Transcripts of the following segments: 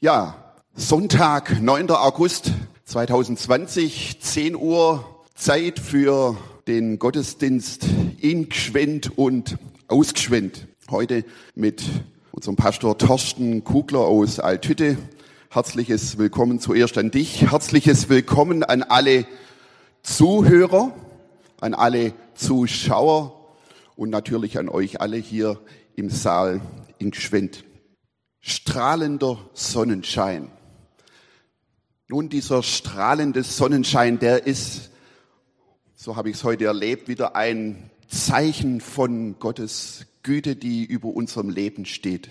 Ja, Sonntag, 9. August 2020, 10 Uhr, Zeit für den Gottesdienst in Gschwend und aus Gschwend. Heute mit unserem Pastor Torsten Kugler aus Althütte. Herzliches Willkommen zuerst an dich. Herzliches Willkommen an alle Zuhörer, an alle Zuschauer und natürlich an euch alle hier im Saal in Gschwend strahlender Sonnenschein. Nun, dieser strahlende Sonnenschein, der ist, so habe ich es heute erlebt, wieder ein Zeichen von Gottes Güte, die über unserem Leben steht.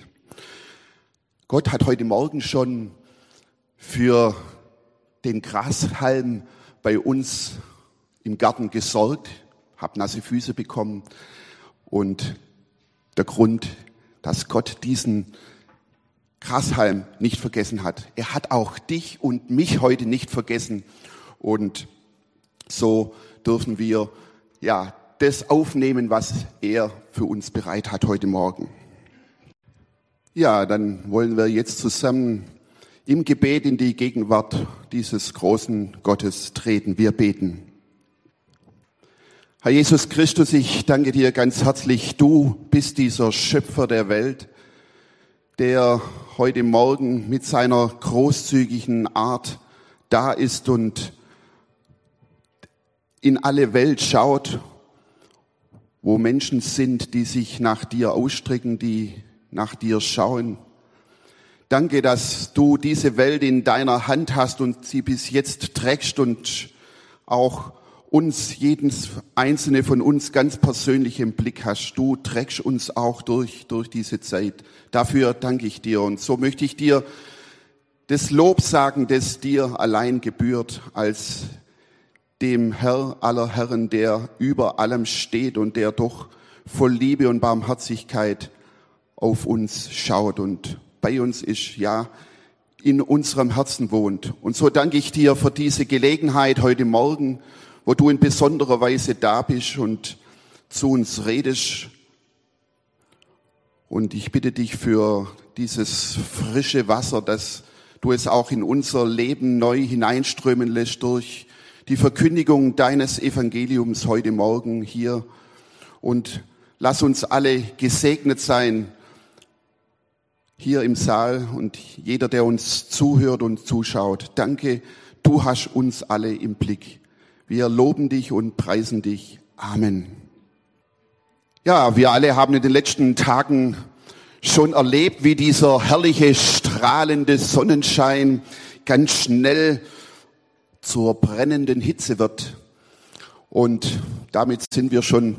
Gott hat heute Morgen schon für den Grashalm bei uns im Garten gesorgt, habe nasse Füße bekommen und der Grund, dass Gott diesen Grashalm nicht vergessen hat. Er hat auch dich und mich heute nicht vergessen. Und so dürfen wir ja das aufnehmen, was er für uns bereit hat heute Morgen. Ja, dann wollen wir jetzt zusammen im Gebet in die Gegenwart dieses großen Gottes treten. Wir beten. Herr Jesus Christus, ich danke dir ganz herzlich. Du bist dieser Schöpfer der Welt, der heute Morgen mit seiner großzügigen Art da ist und in alle Welt schaut, wo Menschen sind, die sich nach dir ausstrecken, die nach dir schauen. Danke, dass du diese Welt in deiner Hand hast und sie bis jetzt trägst und auch uns, jeden einzelne von uns ganz persönlich im Blick hast. Du trägst uns auch durch, durch diese Zeit. Dafür danke ich dir. Und so möchte ich dir das Lob sagen, das dir allein gebührt, als dem Herr aller Herren, der über allem steht und der doch voll Liebe und Barmherzigkeit auf uns schaut und bei uns ist, ja, in unserem Herzen wohnt. Und so danke ich dir für diese Gelegenheit heute Morgen wo du in besonderer Weise da bist und zu uns redest. Und ich bitte dich für dieses frische Wasser, dass du es auch in unser Leben neu hineinströmen lässt durch die Verkündigung deines Evangeliums heute Morgen hier. Und lass uns alle gesegnet sein hier im Saal und jeder, der uns zuhört und zuschaut. Danke, du hast uns alle im Blick. Wir loben dich und preisen dich. Amen. Ja, wir alle haben in den letzten Tagen schon erlebt, wie dieser herrliche, strahlende Sonnenschein ganz schnell zur brennenden Hitze wird. Und damit sind wir schon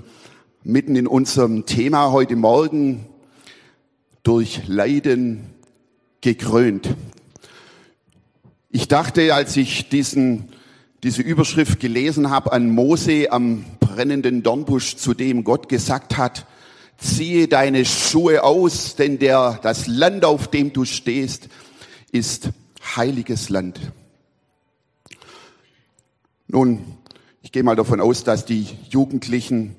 mitten in unserem Thema heute Morgen durch Leiden gekrönt. Ich dachte, als ich diesen diese Überschrift gelesen habe an Mose am brennenden Dornbusch, zu dem Gott gesagt hat, ziehe deine Schuhe aus, denn der, das Land, auf dem du stehst, ist heiliges Land. Nun, ich gehe mal davon aus, dass die Jugendlichen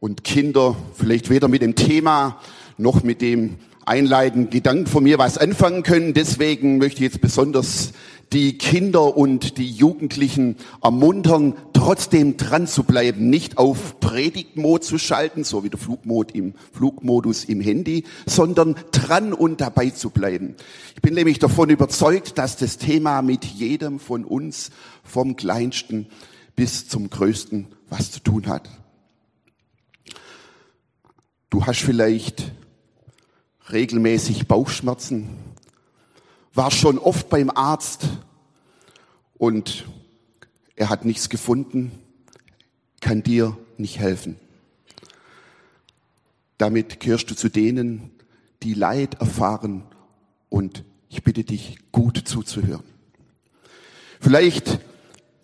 und Kinder vielleicht weder mit dem Thema noch mit dem einleitenden Gedanken von mir was anfangen können. Deswegen möchte ich jetzt besonders die Kinder und die Jugendlichen ermuntern, trotzdem dran zu bleiben, nicht auf Predigtmod zu schalten, so wie der Flugmod im Flugmodus im Handy, sondern dran und dabei zu bleiben. Ich bin nämlich davon überzeugt, dass das Thema mit jedem von uns vom kleinsten bis zum größten was zu tun hat. Du hast vielleicht regelmäßig Bauchschmerzen, war schon oft beim Arzt und er hat nichts gefunden, kann dir nicht helfen. Damit gehörst du zu denen, die Leid erfahren und ich bitte dich, gut zuzuhören. Vielleicht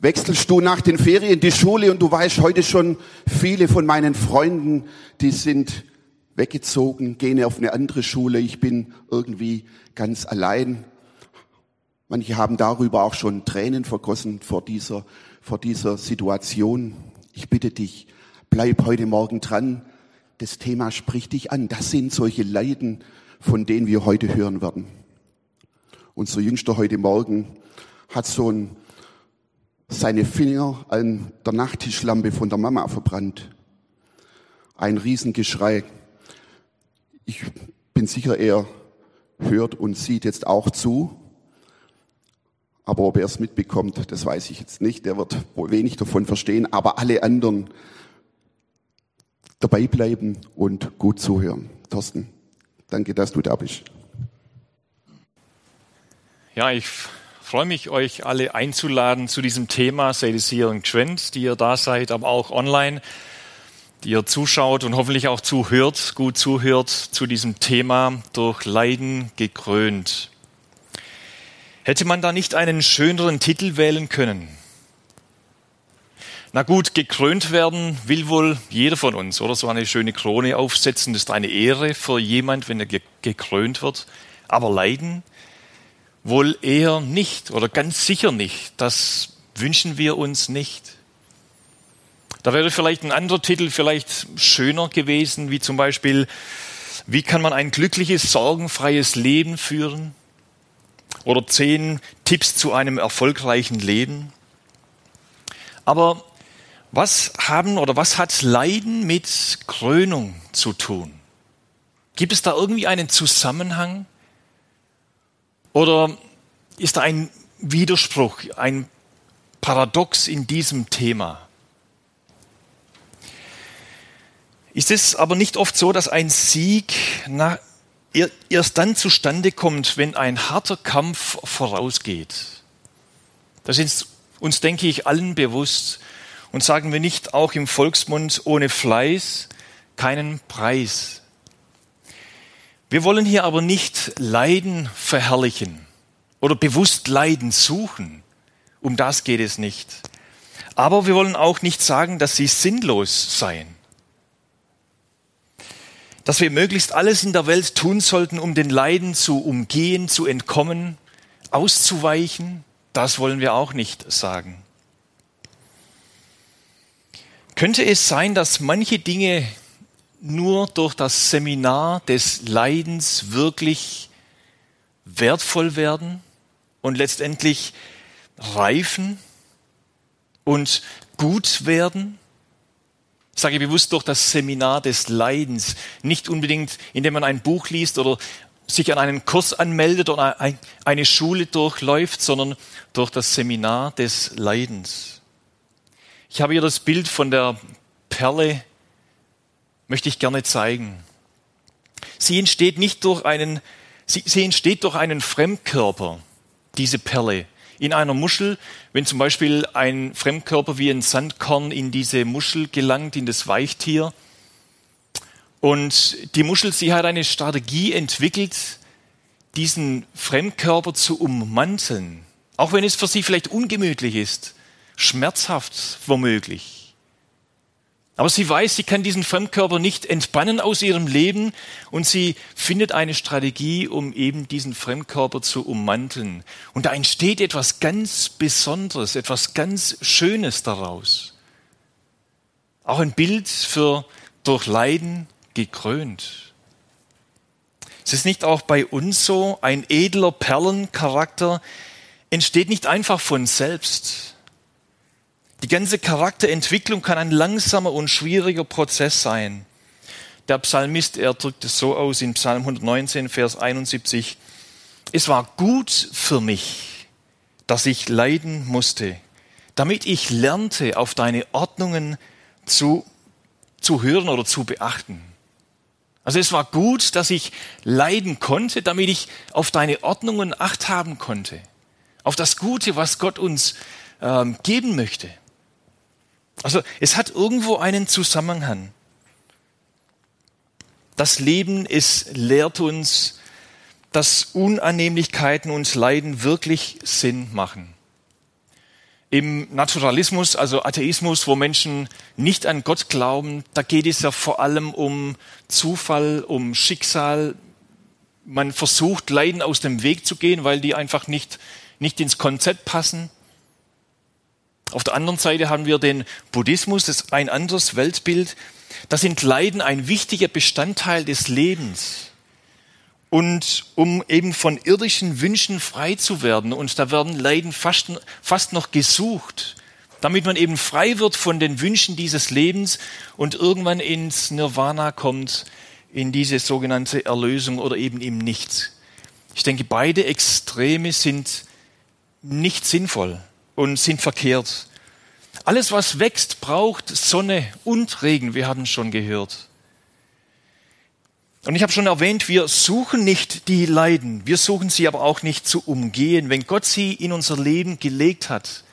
wechselst du nach den Ferien die Schule und du weißt heute schon, viele von meinen Freunden, die sind weggezogen, gehen auf eine andere Schule, ich bin irgendwie ganz allein. Manche haben darüber auch schon Tränen vergossen vor dieser, vor dieser Situation. Ich bitte dich, bleib heute Morgen dran. Das Thema spricht dich an. Das sind solche Leiden, von denen wir heute hören werden. unser Jüngster heute Morgen, hat so ein, seine Finger an der Nachttischlampe von der Mama verbrannt. Ein Riesengeschrei. Ich bin sicher, er hört und sieht jetzt auch zu. Aber ob er es mitbekommt, das weiß ich jetzt nicht. Er wird wohl wenig davon verstehen. Aber alle anderen dabei bleiben und gut zuhören. Thorsten, danke, dass du da bist. Ja, ich freue mich, euch alle einzuladen zu diesem Thema. Seid es hier in Gschwend, die ihr da seid, aber auch online, die ihr zuschaut und hoffentlich auch zuhört, gut zuhört zu diesem Thema durch Leiden gekrönt. Hätte man da nicht einen schöneren Titel wählen können? Na gut, gekrönt werden will wohl jeder von uns, oder? So eine schöne Krone aufsetzen, das ist eine Ehre für jemand, wenn er gekrönt wird. Aber leiden? Wohl eher nicht oder ganz sicher nicht. Das wünschen wir uns nicht. Da wäre vielleicht ein anderer Titel vielleicht schöner gewesen, wie zum Beispiel, wie kann man ein glückliches, sorgenfreies Leben führen? Oder zehn Tipps zu einem erfolgreichen Leben. Aber was haben oder was hat Leiden mit Krönung zu tun? Gibt es da irgendwie einen Zusammenhang? Oder ist da ein Widerspruch, ein Paradox in diesem Thema? Ist es aber nicht oft so, dass ein Sieg nach, erst dann zustande kommt, wenn ein harter Kampf vorausgeht? Das ist uns, denke ich, allen bewusst. Und sagen wir nicht auch im Volksmund ohne Fleiß keinen Preis. Wir wollen hier aber nicht Leiden verherrlichen oder bewusst Leiden suchen. Um das geht es nicht. Aber wir wollen auch nicht sagen, dass sie sinnlos seien. Dass wir möglichst alles in der Welt tun sollten, um den Leiden zu umgehen, zu entkommen, auszuweichen, das wollen wir auch nicht sagen. Könnte es sein, dass manche Dinge nur durch das Seminar des Leidens wirklich wertvoll werden und letztendlich reifen und gut werden? Ich sage bewusst durch das Seminar des Leidens, nicht unbedingt indem man ein Buch liest oder sich an einen Kurs anmeldet oder eine Schule durchläuft, sondern durch das Seminar des Leidens. Ich habe hier das Bild von der Perle, möchte ich gerne zeigen. Sie entsteht nicht durch einen, sie, sie entsteht durch einen Fremdkörper, diese Perle. In einer Muschel, wenn zum Beispiel ein Fremdkörper wie ein Sandkorn in diese Muschel gelangt, in das Weichtier, und die Muschel, sie hat eine Strategie entwickelt, diesen Fremdkörper zu ummanteln, auch wenn es für sie vielleicht ungemütlich ist schmerzhaft womöglich. Aber sie weiß, sie kann diesen Fremdkörper nicht entbannen aus ihrem Leben und sie findet eine Strategie, um eben diesen Fremdkörper zu ummanteln. Und da entsteht etwas ganz Besonderes, etwas ganz Schönes daraus. Auch ein Bild für durch Leiden gekrönt. Es ist nicht auch bei uns so, ein edler Perlencharakter entsteht nicht einfach von selbst. Die ganze Charakterentwicklung kann ein langsamer und schwieriger Prozess sein. Der Psalmist, er drückt es so aus in Psalm 119, Vers 71. Es war gut für mich, dass ich leiden musste, damit ich lernte, auf deine Ordnungen zu, zu hören oder zu beachten. Also es war gut, dass ich leiden konnte, damit ich auf deine Ordnungen acht haben konnte. Auf das Gute, was Gott uns ähm, geben möchte. Also es hat irgendwo einen Zusammenhang. Das Leben, es lehrt uns, dass Unannehmlichkeiten und Leiden wirklich Sinn machen. Im Naturalismus, also Atheismus, wo Menschen nicht an Gott glauben, da geht es ja vor allem um Zufall, um Schicksal. Man versucht, Leiden aus dem Weg zu gehen, weil die einfach nicht, nicht ins Konzept passen. Auf der anderen Seite haben wir den Buddhismus, das ist ein anderes Weltbild. Da sind Leiden ein wichtiger Bestandteil des Lebens. und um eben von irdischen Wünschen frei zu werden. Und da werden Leiden fast, fast noch gesucht, damit man eben frei wird von den Wünschen dieses Lebens und irgendwann ins Nirvana kommt, in diese sogenannte Erlösung oder eben im Nichts. Ich denke, beide Extreme sind nicht sinnvoll und sind verkehrt. Alles, was wächst, braucht Sonne und Regen. Wir haben schon gehört. Und ich habe schon erwähnt, wir suchen nicht die Leiden, wir suchen sie aber auch nicht zu umgehen. Wenn Gott sie in unser Leben gelegt hat,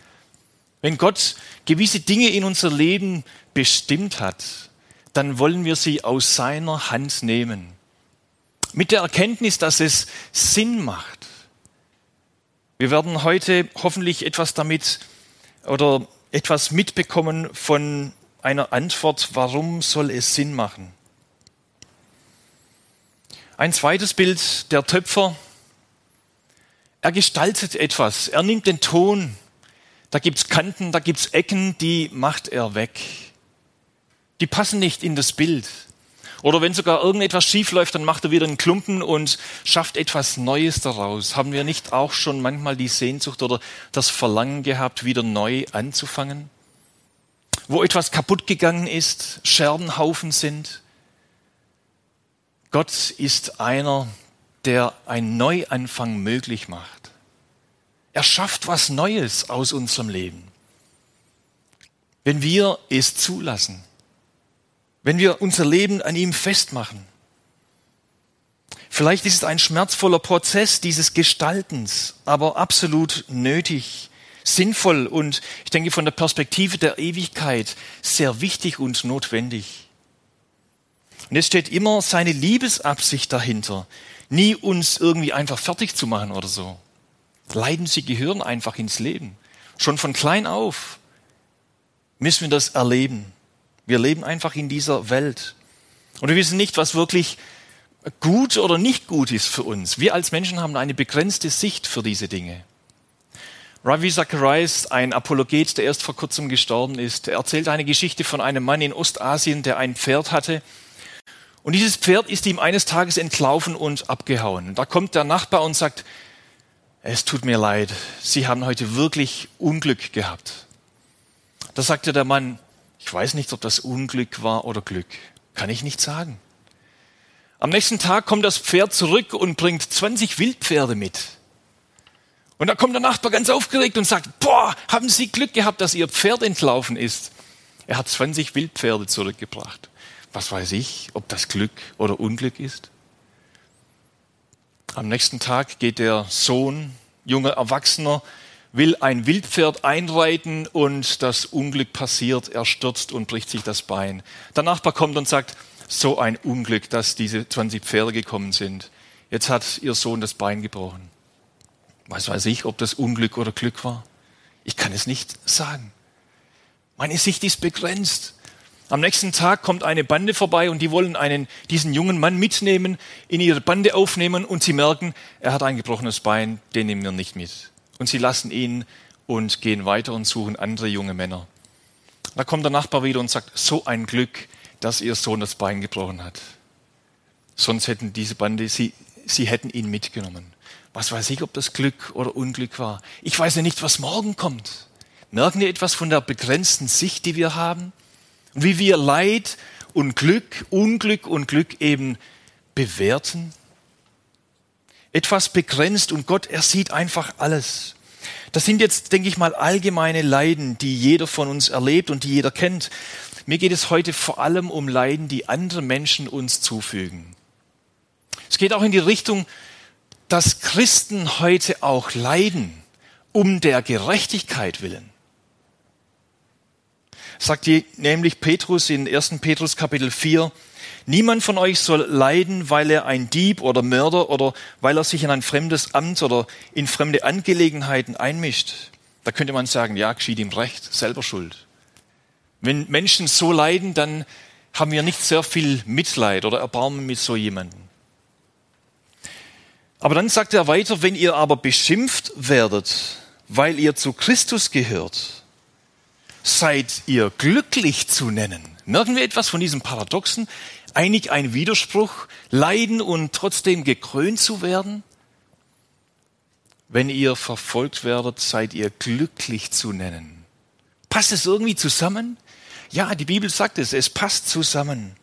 wenn Gott gewisse Dinge in unser Leben bestimmt hat, dann wollen wir sie aus seiner Hand nehmen. Mit der Erkenntnis, dass es Sinn macht. Wir werden heute hoffentlich etwas damit oder etwas mitbekommen von einer Antwort, warum soll es Sinn machen. Ein zweites Bild, der Töpfer. Er gestaltet etwas. Er nimmt den Ton. Da gibt's Kanten, da gibt's Ecken, die macht er weg. Die passen nicht in das Bild. Oder wenn sogar irgendetwas schief läuft, dann macht er wieder einen Klumpen und schafft etwas Neues daraus. Haben wir nicht auch schon manchmal die Sehnsucht oder das Verlangen gehabt, wieder neu anzufangen? Wo etwas kaputt gegangen ist, Scherbenhaufen sind, Gott ist einer, der einen Neuanfang möglich macht. Er schafft was Neues aus unserem Leben. Wenn wir es zulassen, wenn wir unser Leben an ihm festmachen. Vielleicht ist es ein schmerzvoller Prozess dieses Gestaltens, aber absolut nötig, sinnvoll und ich denke von der Perspektive der Ewigkeit sehr wichtig und notwendig. Und es steht immer seine Liebesabsicht dahinter, nie uns irgendwie einfach fertig zu machen oder so. Leiden, sie gehören einfach ins Leben. Schon von klein auf müssen wir das erleben. Wir leben einfach in dieser Welt. Und wir wissen nicht, was wirklich gut oder nicht gut ist für uns. Wir als Menschen haben eine begrenzte Sicht für diese Dinge. Ravi Zacharias, ein Apologet, der erst vor kurzem gestorben ist, erzählt eine Geschichte von einem Mann in Ostasien, der ein Pferd hatte und dieses Pferd ist ihm eines Tages entlaufen und abgehauen. Da kommt der Nachbar und sagt, es tut mir leid, Sie haben heute wirklich Unglück gehabt. Da sagte der Mann, ich weiß nicht, ob das Unglück war oder Glück. Kann ich nicht sagen. Am nächsten Tag kommt das Pferd zurück und bringt 20 Wildpferde mit. Und da kommt der Nachbar ganz aufgeregt und sagt, boah, haben Sie Glück gehabt, dass Ihr Pferd entlaufen ist. Er hat 20 Wildpferde zurückgebracht was weiß ich, ob das Glück oder Unglück ist. Am nächsten Tag geht der Sohn, junger Erwachsener, will ein Wildpferd einreiten und das Unglück passiert, er stürzt und bricht sich das Bein. Der Nachbar kommt und sagt, so ein Unglück, dass diese 20 Pferde gekommen sind. Jetzt hat ihr Sohn das Bein gebrochen. Was weiß ich, ob das Unglück oder Glück war? Ich kann es nicht sagen. Meine Sicht ist begrenzt. Am nächsten Tag kommt eine Bande vorbei und die wollen einen, diesen jungen Mann mitnehmen, in ihre Bande aufnehmen und sie merken, er hat ein gebrochenes Bein, den nehmen wir nicht mit. Und sie lassen ihn und gehen weiter und suchen andere junge Männer. Da kommt der Nachbar wieder und sagt, so ein Glück, dass ihr Sohn das Bein gebrochen hat. Sonst hätten diese Bande, sie, sie hätten ihn mitgenommen. Was weiß ich, ob das Glück oder Unglück war. Ich weiß ja nicht, was morgen kommt. Merken wir etwas von der begrenzten Sicht, die wir haben? wie wir Leid und Glück, Unglück und Glück eben bewerten. Etwas begrenzt und Gott, er sieht einfach alles. Das sind jetzt, denke ich mal, allgemeine Leiden, die jeder von uns erlebt und die jeder kennt. Mir geht es heute vor allem um Leiden, die andere Menschen uns zufügen. Es geht auch in die Richtung, dass Christen heute auch leiden, um der Gerechtigkeit willen sagt die, nämlich Petrus in 1. Petrus Kapitel 4, Niemand von euch soll leiden, weil er ein Dieb oder Mörder oder weil er sich in ein fremdes Amt oder in fremde Angelegenheiten einmischt. Da könnte man sagen, ja, geschieht ihm recht, selber schuld. Wenn Menschen so leiden, dann haben wir nicht sehr viel Mitleid oder Erbarmen mit so jemandem. Aber dann sagt er weiter, wenn ihr aber beschimpft werdet, weil ihr zu Christus gehört, seid ihr glücklich zu nennen. Merken wir etwas von diesem Paradoxen? Einig ein Widerspruch, leiden und trotzdem gekrönt zu werden? Wenn ihr verfolgt werdet, seid ihr glücklich zu nennen. Passt es irgendwie zusammen? Ja, die Bibel sagt es, es passt zusammen.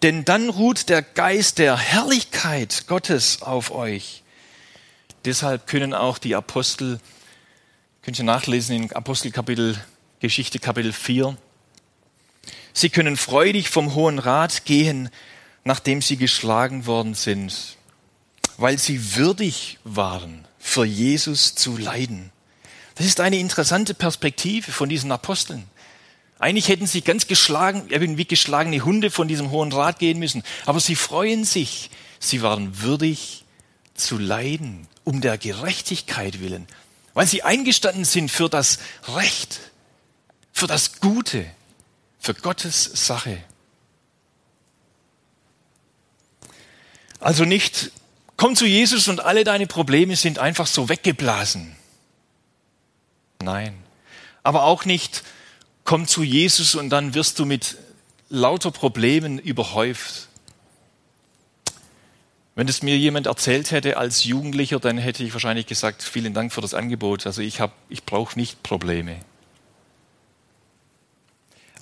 Denn dann ruht der Geist der Herrlichkeit Gottes auf euch. Deshalb können auch die Apostel, könnt ihr nachlesen in Apostelkapitel, Geschichte Kapitel 4, sie können freudig vom Hohen Rat gehen, nachdem sie geschlagen worden sind, weil sie würdig waren, für Jesus zu leiden. Das ist eine interessante Perspektive von diesen Aposteln. Eigentlich hätten sie ganz geschlagen, wie geschlagene Hunde von diesem Hohen Rat gehen müssen. Aber sie freuen sich. Sie waren würdig zu leiden, um der Gerechtigkeit willen. Weil sie eingestanden sind für das Recht, für das Gute, für Gottes Sache. Also nicht, komm zu Jesus und alle deine Probleme sind einfach so weggeblasen. Nein. Aber auch nicht, komm zu Jesus und dann wirst du mit lauter Problemen überhäuft. Wenn es mir jemand erzählt hätte als Jugendlicher, dann hätte ich wahrscheinlich gesagt, vielen Dank für das Angebot. Also ich, ich brauche nicht Probleme.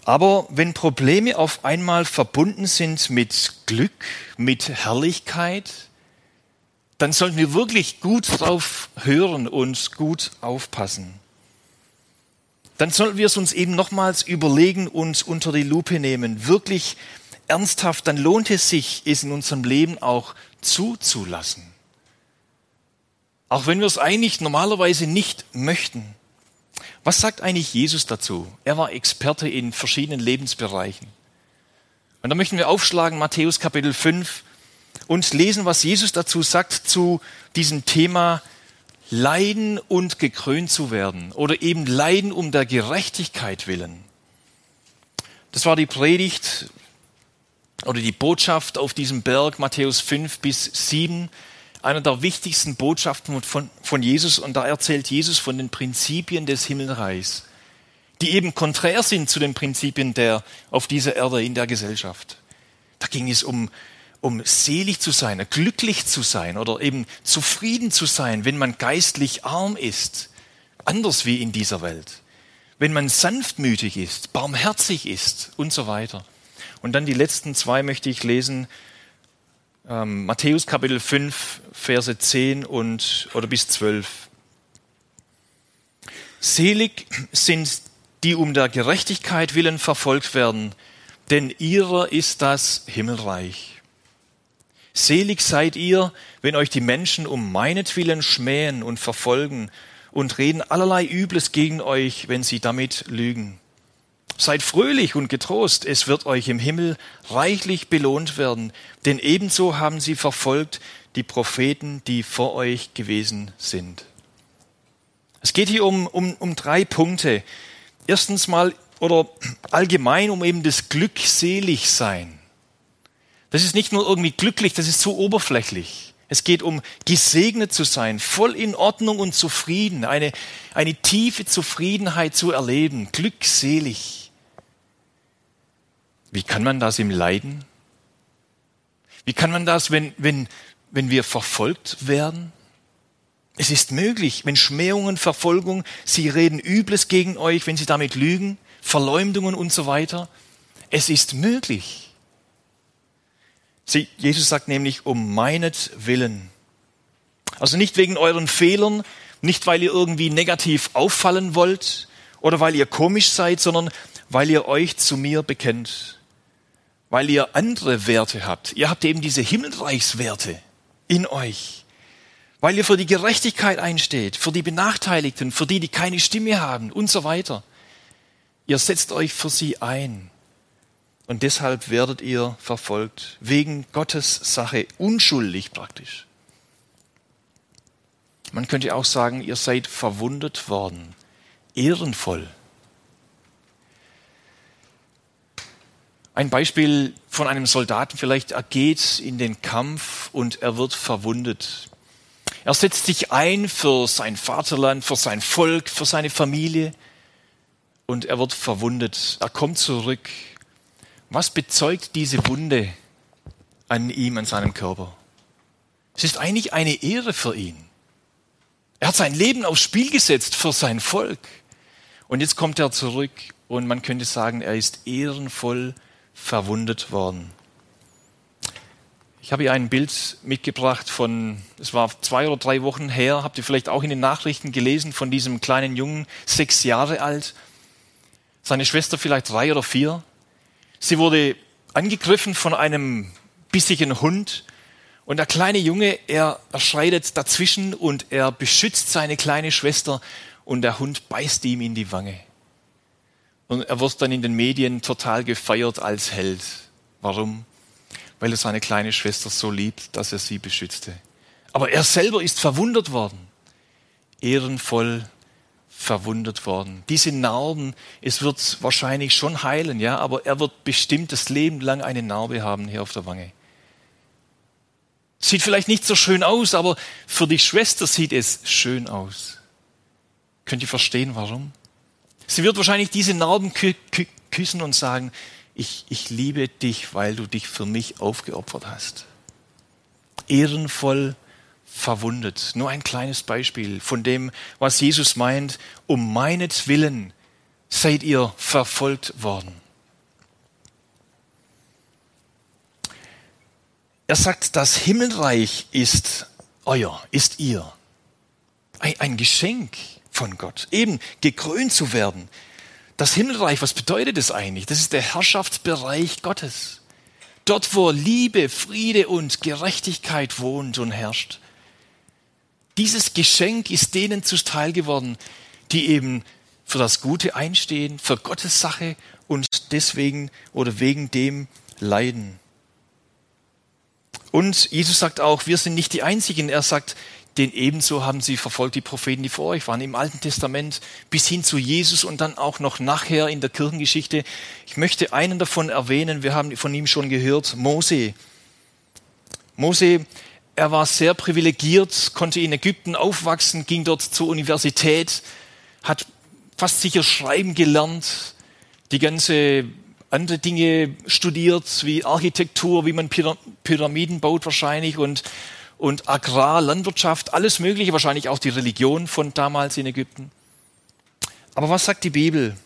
Aber wenn Probleme auf einmal verbunden sind mit Glück, mit Herrlichkeit, dann sollten wir wirklich gut drauf hören und gut aufpassen dann sollten wir es uns eben nochmals überlegen und unter die Lupe nehmen. Wirklich ernsthaft, dann lohnt es sich, es in unserem Leben auch zuzulassen. Auch wenn wir es eigentlich normalerweise nicht möchten. Was sagt eigentlich Jesus dazu? Er war Experte in verschiedenen Lebensbereichen. Und da möchten wir aufschlagen, Matthäus Kapitel 5, und lesen, was Jesus dazu sagt zu diesem Thema leiden und gekrönt zu werden oder eben leiden um der Gerechtigkeit willen. Das war die Predigt oder die Botschaft auf diesem Berg Matthäus 5 bis 7, einer der wichtigsten Botschaften von, von Jesus und da erzählt Jesus von den Prinzipien des Himmelreichs, die eben konträr sind zu den Prinzipien der auf dieser Erde in der Gesellschaft. Da ging es um um selig zu sein, glücklich zu sein oder eben zufrieden zu sein, wenn man geistlich arm ist, anders wie in dieser Welt, wenn man sanftmütig ist, barmherzig ist und so weiter. Und dann die letzten zwei möchte ich lesen, ähm, Matthäus Kapitel 5, Verse 10 und, oder bis 12. Selig sind die um der Gerechtigkeit willen verfolgt werden, denn ihrer ist das Himmelreich. Selig seid ihr, wenn euch die Menschen um meinetwillen schmähen und verfolgen und reden allerlei Übles gegen euch, wenn sie damit lügen. Seid fröhlich und getrost, es wird euch im Himmel reichlich belohnt werden, denn ebenso haben sie verfolgt die Propheten, die vor euch gewesen sind. Es geht hier um, um, um drei Punkte. Erstens mal oder allgemein um eben das Glückseligsein. Das ist nicht nur irgendwie glücklich, das ist zu oberflächlich. Es geht um gesegnet zu sein, voll in Ordnung und zufrieden, eine, eine tiefe Zufriedenheit zu erleben, glückselig. Wie kann man das im Leiden? Wie kann man das, wenn, wenn, wenn wir verfolgt werden? Es ist möglich, wenn Schmähungen, Verfolgung, sie reden Übles gegen euch, wenn sie damit lügen, Verleumdungen und so weiter. Es ist möglich. Sie, Jesus sagt nämlich, um meinetwillen. Also nicht wegen euren Fehlern, nicht weil ihr irgendwie negativ auffallen wollt oder weil ihr komisch seid, sondern weil ihr euch zu mir bekennt. Weil ihr andere Werte habt. Ihr habt eben diese Himmelreichswerte in euch. Weil ihr für die Gerechtigkeit einsteht, für die Benachteiligten, für die, die keine Stimme haben und so weiter. Ihr setzt euch für sie ein. Und deshalb werdet ihr verfolgt, wegen Gottes Sache, unschuldig praktisch. Man könnte auch sagen, ihr seid verwundet worden, ehrenvoll. Ein Beispiel von einem Soldaten vielleicht, er geht in den Kampf und er wird verwundet. Er setzt sich ein für sein Vaterland, für sein Volk, für seine Familie und er wird verwundet. Er kommt zurück was bezeugt diese Wunde an ihm, an seinem Körper. Es ist eigentlich eine Ehre für ihn. Er hat sein Leben aufs Spiel gesetzt für sein Volk. Und jetzt kommt er zurück und man könnte sagen, er ist ehrenvoll verwundet worden. Ich habe hier ein Bild mitgebracht von, es war zwei oder drei Wochen her, habt ihr vielleicht auch in den Nachrichten gelesen, von diesem kleinen Jungen, sechs Jahre alt, seine Schwester vielleicht drei oder vier. Sie wurde angegriffen von einem bissigen Hund und der kleine Junge, er, er schreitet dazwischen und er beschützt seine kleine Schwester und der Hund beißt ihm in die Wange. Und er wird dann in den Medien total gefeiert als Held. Warum? Weil er seine kleine Schwester so liebt, dass er sie beschützte. Aber er selber ist verwundert worden. Ehrenvoll verwundet worden. Diese Narben, es wird wahrscheinlich schon heilen, ja, aber er wird bestimmt das Leben lang eine Narbe haben hier auf der Wange. Sieht vielleicht nicht so schön aus, aber für die Schwester sieht es schön aus. Könnt ihr verstehen, warum? Sie wird wahrscheinlich diese Narben kü kü küssen und sagen, ich, ich liebe dich, weil du dich für mich aufgeopfert hast. Ehrenvoll verwundet. Nur ein kleines Beispiel von dem, was Jesus meint, um meinetwillen seid ihr verfolgt worden. Er sagt, das Himmelreich ist euer, ist ihr. Ein, Geschenk von Gott, eben gekrönt zu werden. Das Himmelreich, was bedeutet es eigentlich? Das ist der Herrschaftsbereich Gottes. Dort, wo Liebe, Friede und Gerechtigkeit wohnt und herrscht. Dieses Geschenk ist denen zuteil geworden, die eben für das Gute einstehen, für Gottes Sache und deswegen oder wegen dem leiden. Und Jesus sagt auch, wir sind nicht die Einzigen. Er sagt, den ebenso haben sie verfolgt die Propheten, die vor euch waren, im Alten Testament bis hin zu Jesus und dann auch noch nachher in der Kirchengeschichte. Ich möchte einen davon erwähnen, wir haben von ihm schon gehört, Mose. Mose, er war sehr privilegiert, konnte in Ägypten aufwachsen, ging dort zur Universität, hat fast sicher schreiben gelernt, die ganze andere Dinge studiert, wie Architektur, wie man Pyramiden baut wahrscheinlich und, und Agrar, Landwirtschaft, alles Mögliche, wahrscheinlich auch die Religion von damals in Ägypten. Aber was sagt die Bibel?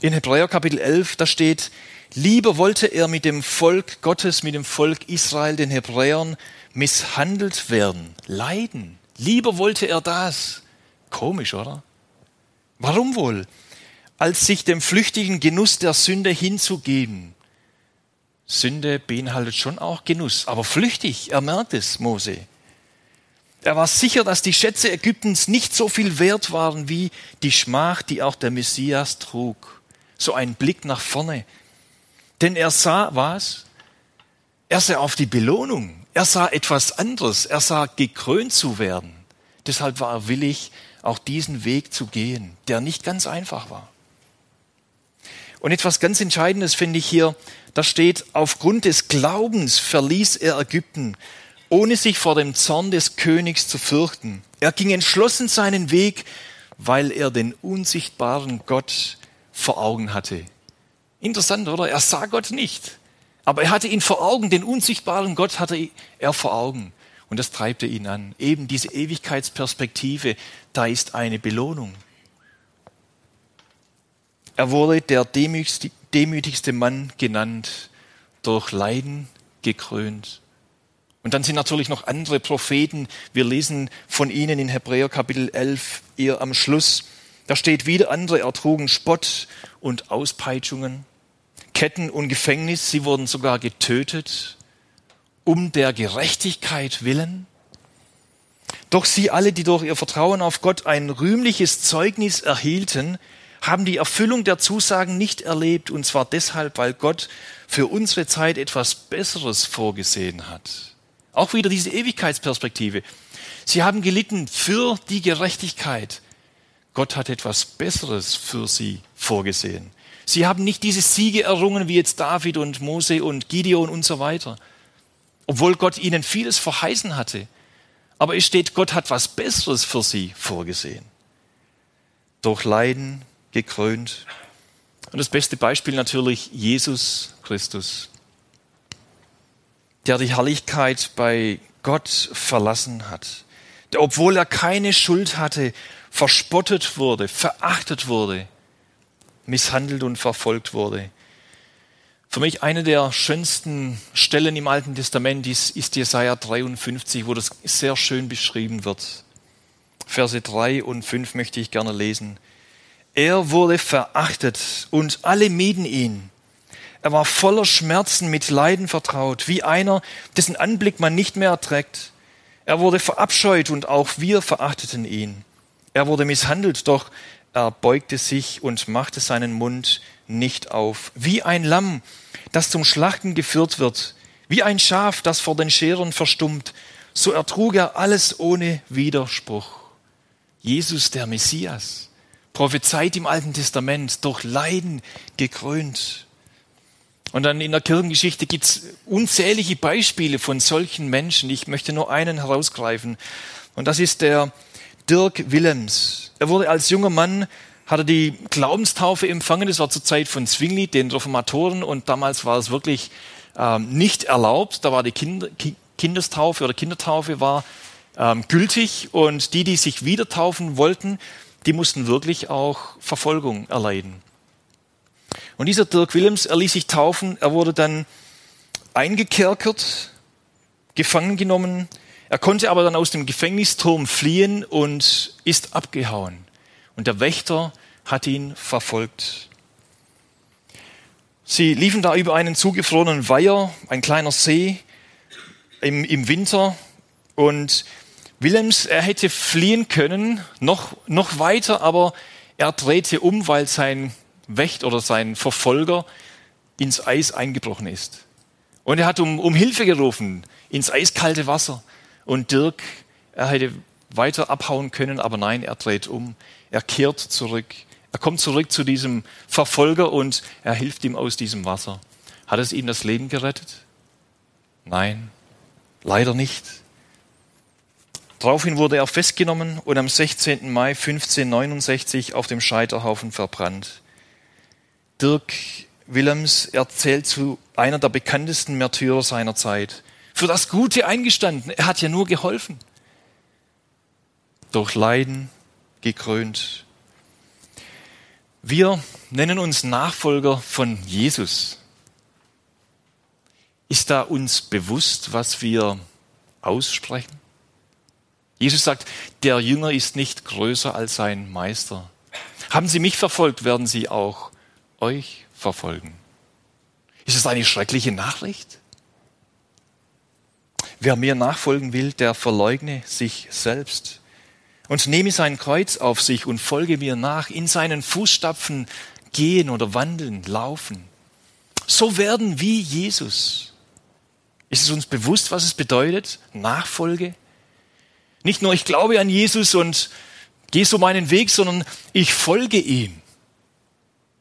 In Hebräer Kapitel 11, da steht, lieber wollte er mit dem Volk Gottes, mit dem Volk Israel, den Hebräern, misshandelt werden, leiden. Lieber wollte er das. Komisch, oder? Warum wohl? als sich dem flüchtigen Genuss der Sünde hinzugeben. Sünde beinhaltet schon auch Genuss, aber flüchtig, er merkt es, Mose. Er war sicher, dass die Schätze Ägyptens nicht so viel wert waren wie die Schmach, die auch der Messias trug. So ein Blick nach vorne. Denn er sah was? Er sah auf die Belohnung. Er sah etwas anderes. Er sah gekrönt zu werden. Deshalb war er willig, auch diesen Weg zu gehen, der nicht ganz einfach war. Und etwas ganz Entscheidendes finde ich hier, da steht, aufgrund des Glaubens verließ er Ägypten, ohne sich vor dem Zorn des Königs zu fürchten. Er ging entschlossen seinen Weg, weil er den unsichtbaren Gott vor Augen hatte. Interessant, oder? Er sah Gott nicht, aber er hatte ihn vor Augen, den unsichtbaren Gott hatte er vor Augen. Und das treibte ihn an. Eben diese Ewigkeitsperspektive, da ist eine Belohnung. Er wurde der demütigste Mann genannt, durch Leiden gekrönt. Und dann sind natürlich noch andere Propheten. Wir lesen von ihnen in Hebräer Kapitel 11 eher am Schluss. Da steht wieder, andere ertrugen Spott und Auspeitschungen, Ketten und Gefängnis. Sie wurden sogar getötet, um der Gerechtigkeit willen. Doch sie alle, die durch ihr Vertrauen auf Gott ein rühmliches Zeugnis erhielten, haben die Erfüllung der Zusagen nicht erlebt, und zwar deshalb, weil Gott für unsere Zeit etwas Besseres vorgesehen hat. Auch wieder diese Ewigkeitsperspektive. Sie haben gelitten für die Gerechtigkeit. Gott hat etwas Besseres für sie vorgesehen. Sie haben nicht diese Siege errungen wie jetzt David und Mose und Gideon und so weiter. Obwohl Gott ihnen vieles verheißen hatte. Aber es steht, Gott hat was Besseres für sie vorgesehen. Durch Leiden, gekrönt. Und das beste Beispiel natürlich Jesus Christus. der die Herrlichkeit bei Gott verlassen hat, der, obwohl er keine Schuld hatte, verspottet wurde, verachtet wurde, misshandelt und verfolgt wurde. Für mich eine der schönsten Stellen im Alten Testament ist, ist Jesaja 53, wo das sehr schön beschrieben wird. Verse 3 und 5 möchte ich gerne lesen. Er wurde verachtet und alle mieden ihn. Er war voller Schmerzen, mit Leiden vertraut, wie einer, dessen Anblick man nicht mehr erträgt. Er wurde verabscheut und auch wir verachteten ihn. Er wurde misshandelt, doch er beugte sich und machte seinen Mund nicht auf. Wie ein Lamm, das zum Schlachten geführt wird, wie ein Schaf, das vor den Scheren verstummt, so ertrug er alles ohne Widerspruch. Jesus, der Messias, prophezeit im Alten Testament, durch Leiden gekrönt. Und dann in der Kirchengeschichte gibt es unzählige Beispiele von solchen Menschen. Ich möchte nur einen herausgreifen. Und das ist der Dirk Willems. Er wurde als junger Mann, hat er die Glaubenstaufe empfangen. Das war zur Zeit von Zwingli, den Reformatoren. Und damals war es wirklich ähm, nicht erlaubt. Da war die Kinder, Kindestaufe oder Kindertaufe war ähm, gültig. Und die, die sich wieder taufen wollten, die mussten wirklich auch Verfolgung erleiden. Und dieser Dirk Willems, er ließ sich taufen. Er wurde dann eingekerkert, gefangen genommen, er konnte aber dann aus dem Gefängnisturm fliehen und ist abgehauen. Und der Wächter hat ihn verfolgt. Sie liefen da über einen zugefrorenen Weiher, ein kleiner See im, im Winter. Und Willems, er hätte fliehen können, noch, noch weiter, aber er drehte um, weil sein Wächt oder sein Verfolger ins Eis eingebrochen ist. Und er hat um, um Hilfe gerufen, ins eiskalte Wasser. Und Dirk, er hätte weiter abhauen können, aber nein, er dreht um. Er kehrt zurück. Er kommt zurück zu diesem Verfolger und er hilft ihm aus diesem Wasser. Hat es ihm das Leben gerettet? Nein, leider nicht. Daraufhin wurde er festgenommen und am 16. Mai 1569 auf dem Scheiterhaufen verbrannt. Dirk Willems erzählt zu einer der bekanntesten Märtyrer seiner Zeit für das Gute eingestanden. Er hat ja nur geholfen. Durch Leiden gekrönt. Wir nennen uns Nachfolger von Jesus. Ist da uns bewusst, was wir aussprechen? Jesus sagt, der Jünger ist nicht größer als sein Meister. Haben Sie mich verfolgt, werden Sie auch euch verfolgen. Ist es eine schreckliche Nachricht? Wer mir nachfolgen will, der verleugne sich selbst und nehme sein Kreuz auf sich und folge mir nach, in seinen Fußstapfen gehen oder wandeln, laufen. So werden wie Jesus. Ist es uns bewusst, was es bedeutet? Nachfolge? Nicht nur ich glaube an Jesus und gehe so meinen Weg, sondern ich folge ihm.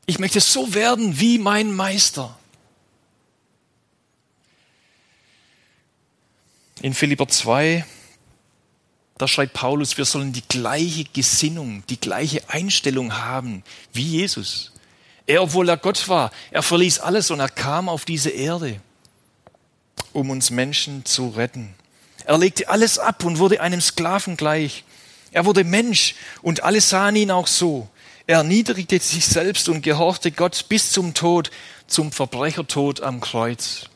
Ich möchte so werden wie mein Meister. In Philipper 2, da schreibt Paulus, wir sollen die gleiche Gesinnung, die gleiche Einstellung haben wie Jesus. Er, obwohl er Gott war, er verließ alles und er kam auf diese Erde, um uns Menschen zu retten. Er legte alles ab und wurde einem Sklaven gleich. Er wurde Mensch und alle sahen ihn auch so. Er erniedrigte sich selbst und gehorchte Gott bis zum Tod, zum Verbrechertod am Kreuz.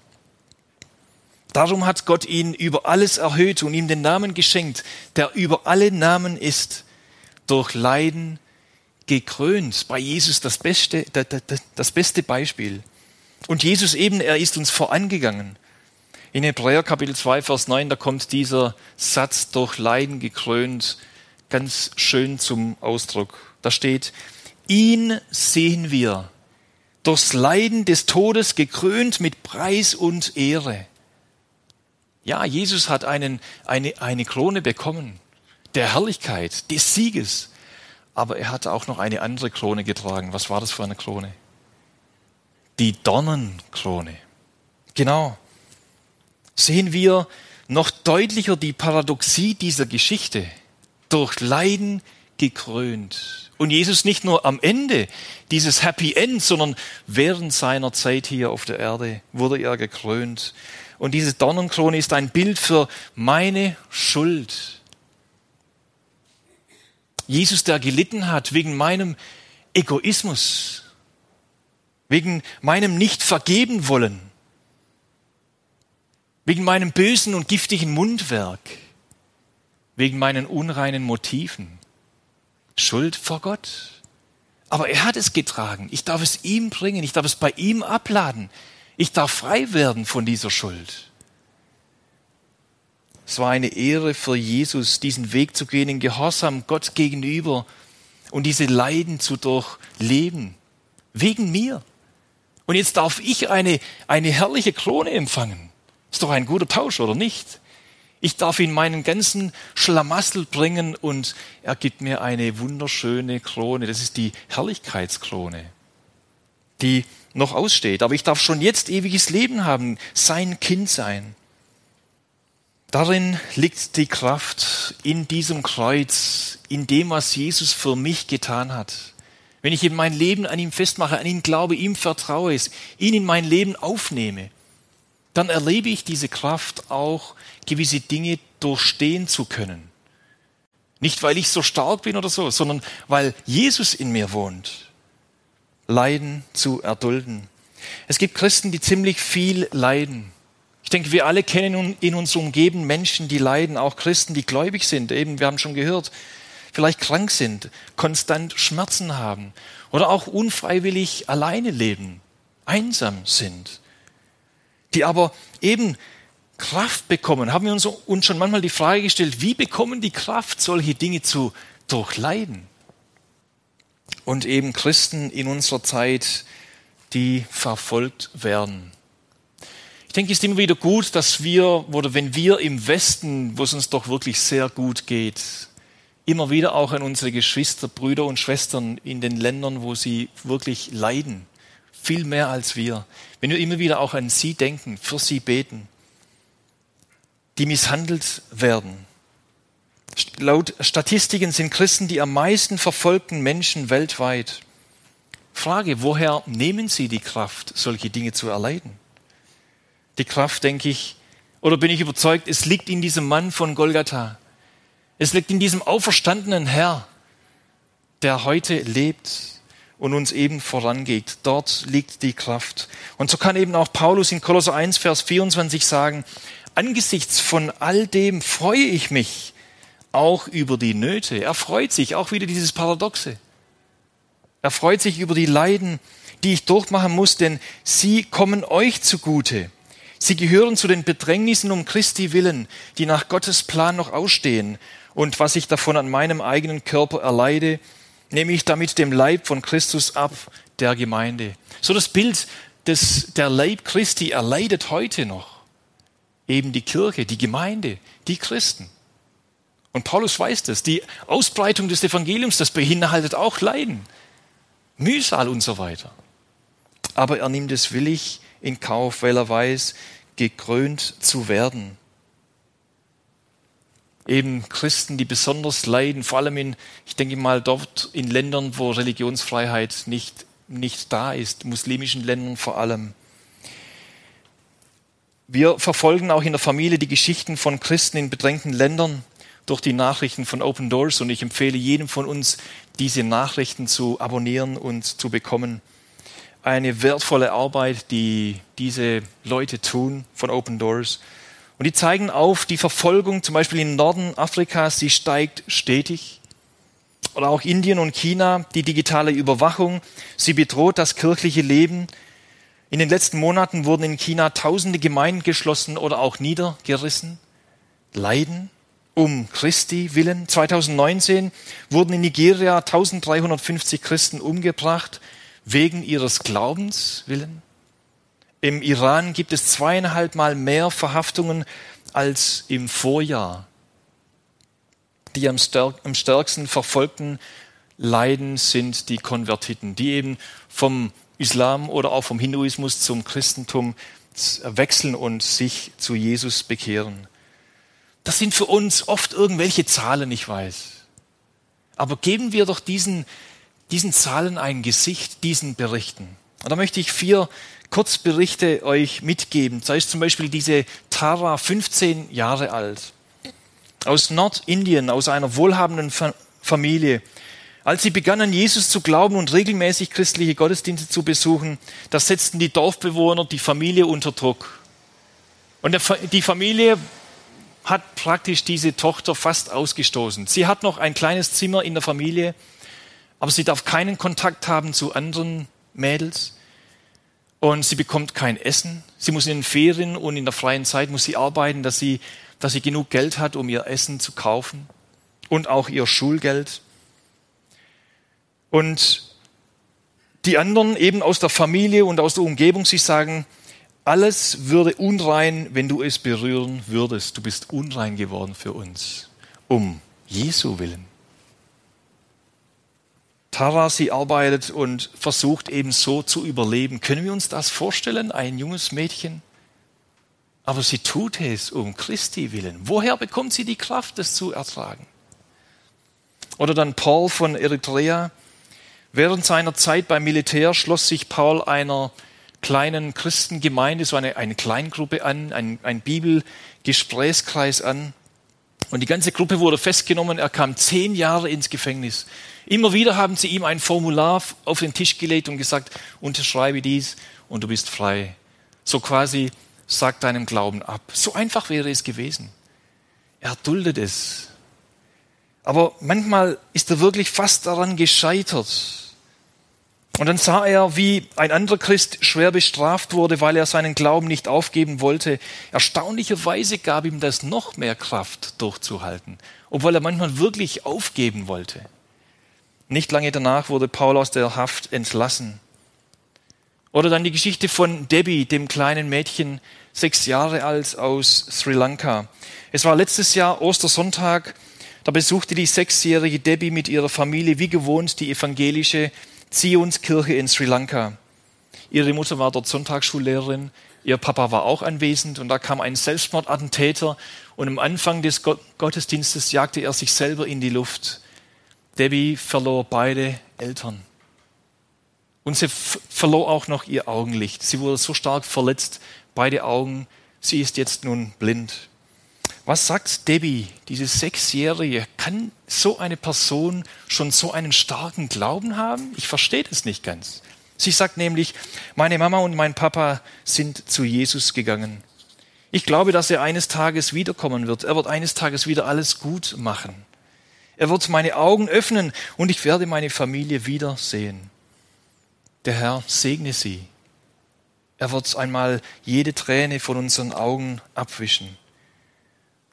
Darum hat Gott ihn über alles erhöht und ihm den Namen geschenkt, der über alle Namen ist, durch Leiden gekrönt. Bei Jesus das beste, das beste Beispiel. Und Jesus eben, er ist uns vorangegangen. In Hebräer Kapitel 2, Vers 9, da kommt dieser Satz durch Leiden gekrönt ganz schön zum Ausdruck. Da steht, ihn sehen wir durchs Leiden des Todes gekrönt mit Preis und Ehre ja, Jesus hat einen, eine, eine Krone bekommen, der Herrlichkeit, des Sieges. Aber er hat auch noch eine andere Krone getragen. Was war das für eine Krone? Die Dornenkrone. Genau. Sehen wir noch deutlicher die Paradoxie dieser Geschichte. Durch Leiden gekrönt. Und Jesus nicht nur am Ende dieses Happy End, sondern während seiner Zeit hier auf der Erde wurde er gekrönt Und diese Dornenkrone ist ein Bild für meine Schuld. Jesus, der gelitten hat wegen meinem Egoismus, wegen meinem nicht vergeben wollen, wegen meinem bösen und giftigen Mundwerk, wegen meinen unreinen Motiven. Schuld vor Gott. Aber er hat es getragen. Ich darf es ihm bringen. Ich darf es bei ihm abladen. Ich darf frei werden von dieser Schuld. Es war eine Ehre für Jesus, diesen Weg zu gehen in Gehorsam Gott gegenüber und diese Leiden zu durchleben. Wegen mir. Und jetzt darf ich eine, eine herrliche Krone empfangen. Ist doch ein guter Tausch, oder nicht? Ich darf ihn meinen ganzen Schlamassel bringen und er gibt mir eine wunderschöne Krone. Das ist die Herrlichkeitskrone, die noch aussteht. Aber ich darf schon jetzt ewiges Leben haben, sein Kind sein. Darin liegt die Kraft in diesem Kreuz, in dem, was Jesus für mich getan hat. Wenn ich eben mein Leben an ihm festmache, an ihn glaube, ihm vertraue, ihn in mein Leben aufnehme, dann erlebe ich diese Kraft auch, gewisse Dinge durchstehen zu können. Nicht, weil ich so stark bin oder so, sondern weil Jesus in mir wohnt. Leiden zu erdulden. Es gibt Christen, die ziemlich viel leiden. Ich denke, wir alle kennen in uns umgeben Menschen, die leiden, auch Christen, die gläubig sind. Eben, wir haben schon gehört, vielleicht krank sind, konstant Schmerzen haben oder auch unfreiwillig alleine leben, einsam sind die aber eben Kraft bekommen, haben wir uns, uns schon manchmal die Frage gestellt, wie bekommen die Kraft, solche Dinge zu durchleiden? Und eben Christen in unserer Zeit, die verfolgt werden. Ich denke, es ist immer wieder gut, dass wir, oder wenn wir im Westen, wo es uns doch wirklich sehr gut geht, immer wieder auch an unsere Geschwister, Brüder und Schwestern in den Ländern, wo sie wirklich leiden, viel mehr als wir. Wenn wir immer wieder auch an sie denken, für sie beten, die misshandelt werden. Laut Statistiken sind Christen die am meisten verfolgten Menschen weltweit. Frage, woher nehmen sie die Kraft, solche Dinge zu erleiden? Die Kraft, denke ich, oder bin ich überzeugt, es liegt in diesem Mann von Golgatha. Es liegt in diesem auferstandenen Herr, der heute lebt und uns eben vorangeht. Dort liegt die Kraft. Und so kann eben auch Paulus in Kolosser 1, Vers 24 sagen, angesichts von all dem freue ich mich auch über die Nöte. Er freut sich, auch wieder dieses Paradoxe. Er freut sich über die Leiden, die ich durchmachen muss, denn sie kommen euch zugute. Sie gehören zu den Bedrängnissen um Christi willen, die nach Gottes Plan noch ausstehen. Und was ich davon an meinem eigenen Körper erleide, nehme ich damit dem Leib von Christus ab, der Gemeinde. So das Bild des, der Leib Christi erleidet heute noch. Eben die Kirche, die Gemeinde, die Christen. Und Paulus weiß das. Die Ausbreitung des Evangeliums, das beinhaltet auch Leiden, Mühsal und so weiter. Aber er nimmt es willig in Kauf, weil er weiß, gekrönt zu werden eben Christen, die besonders leiden, vor allem in, ich denke mal, dort in Ländern, wo Religionsfreiheit nicht, nicht da ist, muslimischen Ländern vor allem. Wir verfolgen auch in der Familie die Geschichten von Christen in bedrängten Ländern durch die Nachrichten von Open Doors und ich empfehle jedem von uns, diese Nachrichten zu abonnieren und zu bekommen. Eine wertvolle Arbeit, die diese Leute tun von Open Doors. Und die zeigen auf, die Verfolgung zum Beispiel im Norden Afrikas, sie steigt stetig. Oder auch Indien und China, die digitale Überwachung, sie bedroht das kirchliche Leben. In den letzten Monaten wurden in China tausende Gemeinden geschlossen oder auch niedergerissen. Leiden um Christi willen. 2019 wurden in Nigeria 1350 Christen umgebracht wegen ihres Glaubens willen. Im Iran gibt es zweieinhalb Mal mehr Verhaftungen als im Vorjahr. Die am, stärksten verfolgten Leiden sind die Konvertiten, die eben vom Islam oder auch vom Hinduismus zum Christentum wechseln und sich zu Jesus bekehren. Das sind für uns oft irgendwelche Zahlen, ich weiß. Aber geben wir doch diesen, diesen Zahlen ein Gesicht, diesen Berichten. Und da möchte ich vier Kurzberichte euch mitgeben. Da ist zum Beispiel diese Tara, 15 Jahre alt, aus Nordindien, aus einer wohlhabenden Familie. Als sie begannen, Jesus zu glauben und regelmäßig christliche Gottesdienste zu besuchen, da setzten die Dorfbewohner die Familie unter Druck. Und die Familie hat praktisch diese Tochter fast ausgestoßen. Sie hat noch ein kleines Zimmer in der Familie, aber sie darf keinen Kontakt haben zu anderen Mädels. Und sie bekommt kein Essen. Sie muss in den Ferien und in der freien Zeit muss sie arbeiten, dass sie, dass sie genug Geld hat, um ihr Essen zu kaufen und auch ihr Schulgeld. Und die anderen eben aus der Familie und aus der Umgebung, sie sagen, alles würde unrein, wenn du es berühren würdest. Du bist unrein geworden für uns. Um Jesu willen. Tara, sie arbeitet und versucht eben so zu überleben. Können wir uns das vorstellen? Ein junges Mädchen? Aber sie tut es um Christi willen. Woher bekommt sie die Kraft, das zu ertragen? Oder dann Paul von Eritrea. Während seiner Zeit beim Militär schloss sich Paul einer kleinen Christengemeinde, so eine, eine Kleingruppe an, ein, ein Bibelgesprächskreis an. Und die ganze Gruppe wurde festgenommen. Er kam zehn Jahre ins Gefängnis. Immer wieder haben sie ihm ein Formular auf den Tisch gelegt und gesagt, unterschreibe dies und du bist frei. So quasi, sag deinem Glauben ab. So einfach wäre es gewesen. Er duldet es. Aber manchmal ist er wirklich fast daran gescheitert. Und dann sah er, wie ein anderer Christ schwer bestraft wurde, weil er seinen Glauben nicht aufgeben wollte. Erstaunlicherweise gab ihm das noch mehr Kraft durchzuhalten, obwohl er manchmal wirklich aufgeben wollte. Nicht lange danach wurde Paul aus der Haft entlassen. Oder dann die Geschichte von Debbie, dem kleinen Mädchen, sechs Jahre alt aus Sri Lanka. Es war letztes Jahr Ostersonntag, da besuchte die sechsjährige Debbie mit ihrer Familie wie gewohnt die evangelische Zionskirche in Sri Lanka. Ihre Mutter war dort Sonntagsschullehrerin, ihr Papa war auch anwesend und da kam ein Selbstmordattentäter und am Anfang des Gottesdienstes jagte er sich selber in die Luft. Debbie verlor beide Eltern. Und sie verlor auch noch ihr Augenlicht. Sie wurde so stark verletzt, beide Augen. Sie ist jetzt nun blind. Was sagt Debbie, diese Sechsjährige? Kann so eine Person schon so einen starken Glauben haben? Ich verstehe das nicht ganz. Sie sagt nämlich, meine Mama und mein Papa sind zu Jesus gegangen. Ich glaube, dass er eines Tages wiederkommen wird. Er wird eines Tages wieder alles gut machen. Er wird meine Augen öffnen und ich werde meine Familie wiedersehen. Der Herr segne sie. Er wird einmal jede Träne von unseren Augen abwischen.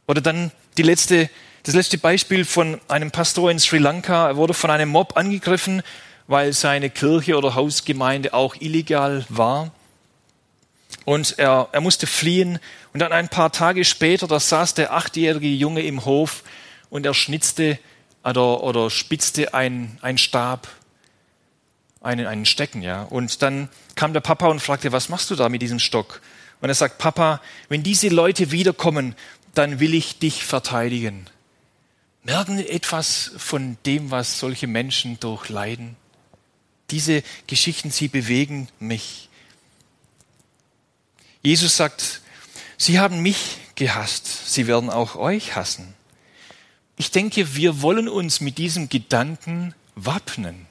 Oder dann die letzte, das letzte Beispiel von einem Pastor in Sri Lanka. Er wurde von einem Mob angegriffen, weil seine Kirche oder Hausgemeinde auch illegal war. Und er, er musste fliehen. Und dann ein paar Tage später, da saß der achtjährige Junge im Hof und er schnitzte oder, oder spitzte einen, einen Stab, einen, einen Stecken, ja. Und dann kam der Papa und fragte, was machst du da mit diesem Stock? Und er sagt, Papa, wenn diese Leute wiederkommen, dann will ich dich verteidigen. Merken etwas von dem, was solche Menschen durchleiden? Diese Geschichten, sie bewegen mich. Jesus sagt, Sie haben mich gehasst, Sie werden auch euch hassen. Ich denke, wir wollen uns mit diesem Gedanken wappnen.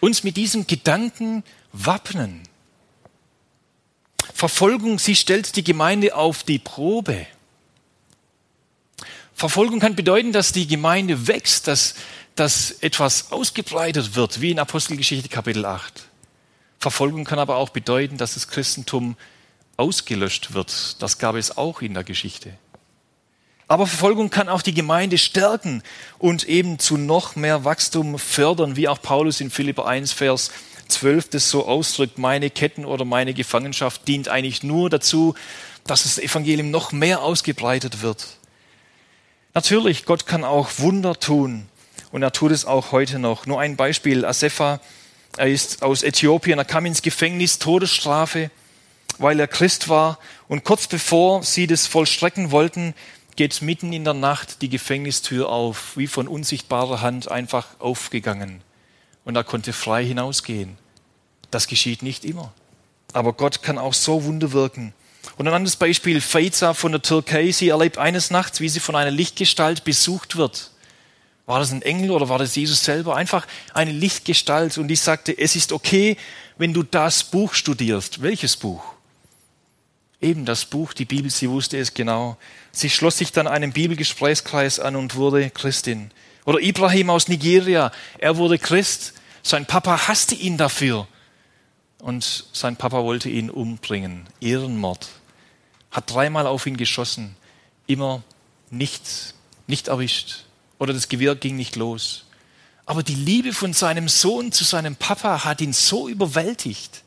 Uns mit diesem Gedanken wappnen. Verfolgung, sie stellt die Gemeinde auf die Probe. Verfolgung kann bedeuten, dass die Gemeinde wächst, dass, dass etwas ausgebreitet wird, wie in Apostelgeschichte Kapitel 8. Verfolgung kann aber auch bedeuten, dass das Christentum ausgelöscht wird. Das gab es auch in der Geschichte. Aber Verfolgung kann auch die Gemeinde stärken und eben zu noch mehr Wachstum fördern, wie auch Paulus in Philipper 1, Vers 12 das so ausdrückt. Meine Ketten oder meine Gefangenschaft dient eigentlich nur dazu, dass das Evangelium noch mehr ausgebreitet wird. Natürlich, Gott kann auch Wunder tun und er tut es auch heute noch. Nur ein Beispiel, Asefa, er ist aus Äthiopien, er kam ins Gefängnis, Todesstrafe, weil er Christ war und kurz bevor sie das vollstrecken wollten, geht mitten in der Nacht die Gefängnistür auf, wie von unsichtbarer Hand einfach aufgegangen und er konnte frei hinausgehen. Das geschieht nicht immer. Aber Gott kann auch so Wunder wirken. Und ein anderes Beispiel, Feiza von der Türkei. Sie erlebt eines Nachts, wie sie von einer Lichtgestalt besucht wird. War das ein Engel oder war das Jesus selber? Einfach eine Lichtgestalt. Und die sagte, es ist okay, wenn du das Buch studierst. Welches Buch? Eben das Buch, die Bibel, sie wusste es genau. Sie schloss sich dann einem Bibelgesprächskreis an und wurde Christin. Oder Ibrahim aus Nigeria, er wurde Christ. Sein Papa hasste ihn dafür. Und sein Papa wollte ihn umbringen. Ehrenmord. Hat dreimal auf ihn geschossen. Immer nichts, nicht erwischt. Oder das Gewehr ging nicht los. Aber die Liebe von seinem Sohn zu seinem Papa hat ihn so überwältigt.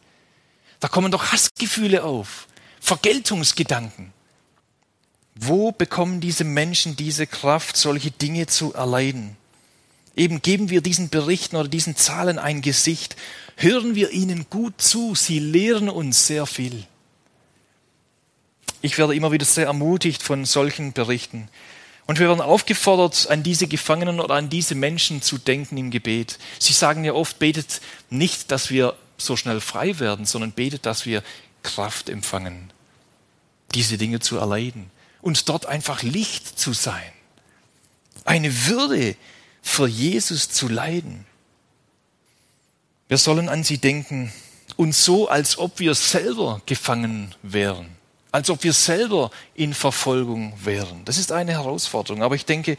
Da kommen doch Hassgefühle auf. Vergeltungsgedanken. Wo bekommen diese Menschen diese Kraft, solche Dinge zu erleiden? Eben geben wir diesen Berichten oder diesen Zahlen ein Gesicht, hören wir ihnen gut zu, sie lehren uns sehr viel. Ich werde immer wieder sehr ermutigt von solchen Berichten. Und wir werden aufgefordert, an diese Gefangenen oder an diese Menschen zu denken im Gebet. Sie sagen ja oft, betet nicht, dass wir so schnell frei werden, sondern betet, dass wir Kraft empfangen, diese Dinge zu erleiden und dort einfach Licht zu sein. Eine Würde für Jesus zu leiden. Wir sollen an sie denken und so, als ob wir selber gefangen wären, als ob wir selber in Verfolgung wären. Das ist eine Herausforderung, aber ich denke,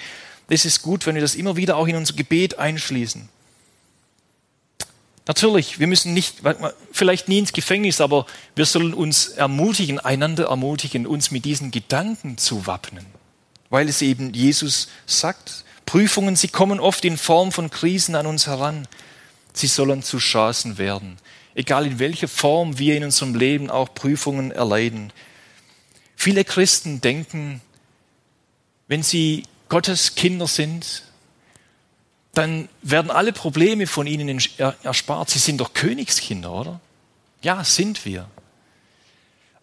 es ist gut, wenn wir das immer wieder auch in unser Gebet einschließen. Natürlich, wir müssen nicht, vielleicht nie ins Gefängnis, aber wir sollen uns ermutigen, einander ermutigen, uns mit diesen Gedanken zu wappnen. Weil es eben Jesus sagt, Prüfungen, sie kommen oft in Form von Krisen an uns heran. Sie sollen zu Chancen werden. Egal in welcher Form wir in unserem Leben auch Prüfungen erleiden. Viele Christen denken, wenn sie Gottes Kinder sind, dann werden alle Probleme von ihnen erspart. Sie sind doch Königskinder, oder? Ja, sind wir.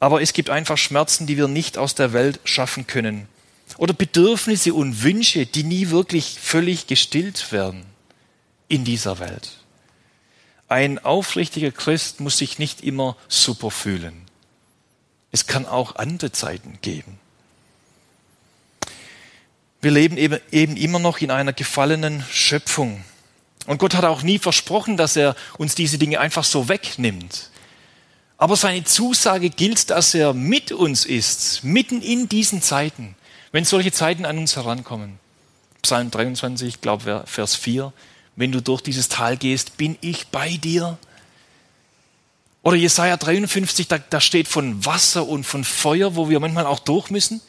Aber es gibt einfach Schmerzen, die wir nicht aus der Welt schaffen können. Oder Bedürfnisse und Wünsche, die nie wirklich völlig gestillt werden in dieser Welt. Ein aufrichtiger Christ muss sich nicht immer super fühlen. Es kann auch andere Zeiten geben. Wir leben eben, eben immer noch in einer gefallenen Schöpfung. Und Gott hat auch nie versprochen, dass er uns diese Dinge einfach so wegnimmt. Aber seine Zusage gilt, dass er mit uns ist, mitten in diesen Zeiten, wenn solche Zeiten an uns herankommen. Psalm 23, ich glaube Vers 4, wenn du durch dieses Tal gehst, bin ich bei dir. Oder Jesaja 53, da, da steht von Wasser und von Feuer, wo wir manchmal auch durch müssen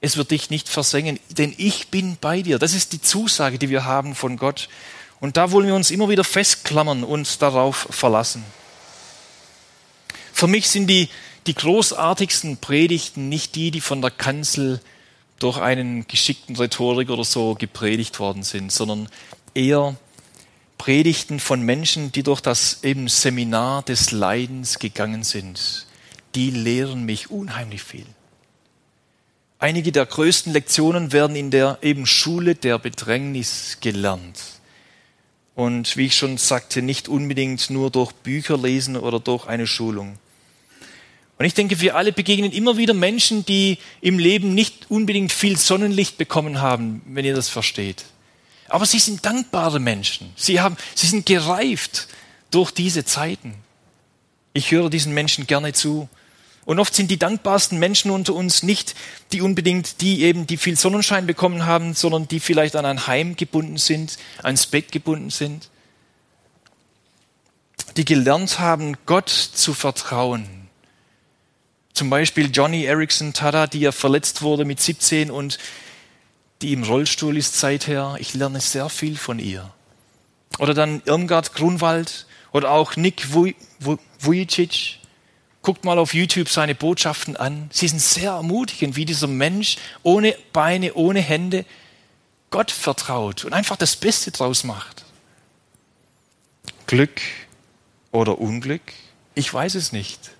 es wird dich nicht versengen, denn ich bin bei dir. Das ist die Zusage, die wir haben von Gott. Und da wollen wir uns immer wieder festklammern und darauf verlassen. Für mich sind die, die großartigsten Predigten nicht die, die von der Kanzel durch einen geschickten Rhetorik oder so gepredigt worden sind, sondern eher Predigten von Menschen, die durch das eben Seminar des Leidens gegangen sind. Die lehren mich unheimlich viel. Einige der größten Lektionen werden in der eben Schule der Bedrängnis gelernt. Und wie ich schon sagte, nicht unbedingt nur durch Bücher lesen oder durch eine Schulung. Und ich denke, wir alle begegnen immer wieder Menschen, die im Leben nicht unbedingt viel Sonnenlicht bekommen haben, wenn ihr das versteht. Aber sie sind dankbare Menschen. Sie, haben, sie sind gereift durch diese Zeiten. Ich höre diesen Menschen gerne zu und oft sind die dankbarsten Menschen unter uns nicht die unbedingt die eben, die viel Sonnenschein bekommen haben, sondern die vielleicht an ein Heim gebunden sind, ans Bett gebunden sind. Die gelernt haben, Gott zu vertrauen. Zum Beispiel Johnny Erickson Tada, die ja verletzt wurde mit 17 und die im Rollstuhl ist seither. Ich lerne sehr viel von ihr. Oder dann Irmgard Grunwald oder auch Nick Vujicic, Guckt mal auf YouTube seine Botschaften an. Sie sind sehr ermutigend, wie dieser Mensch ohne Beine, ohne Hände Gott vertraut und einfach das Beste draus macht. Glück oder Unglück? Ich weiß es nicht.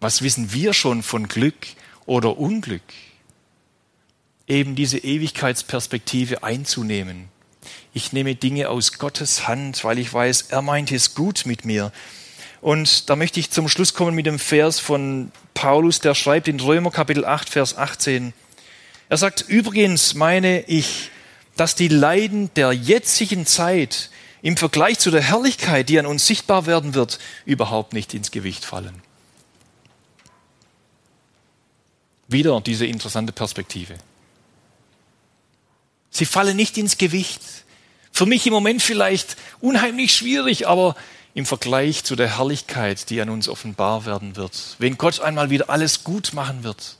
Was wissen wir schon von Glück oder Unglück? Eben diese Ewigkeitsperspektive einzunehmen. Ich nehme Dinge aus Gottes Hand, weil ich weiß, er meint es gut mit mir. Und da möchte ich zum Schluss kommen mit dem Vers von Paulus, der schreibt in Römer Kapitel 8, Vers 18. Er sagt, übrigens meine ich, dass die Leiden der jetzigen Zeit im Vergleich zu der Herrlichkeit, die an uns sichtbar werden wird, überhaupt nicht ins Gewicht fallen. Wieder diese interessante Perspektive. Sie fallen nicht ins Gewicht. Für mich im Moment vielleicht unheimlich schwierig, aber im Vergleich zu der Herrlichkeit, die an uns offenbar werden wird, wenn Gott einmal wieder alles gut machen wird,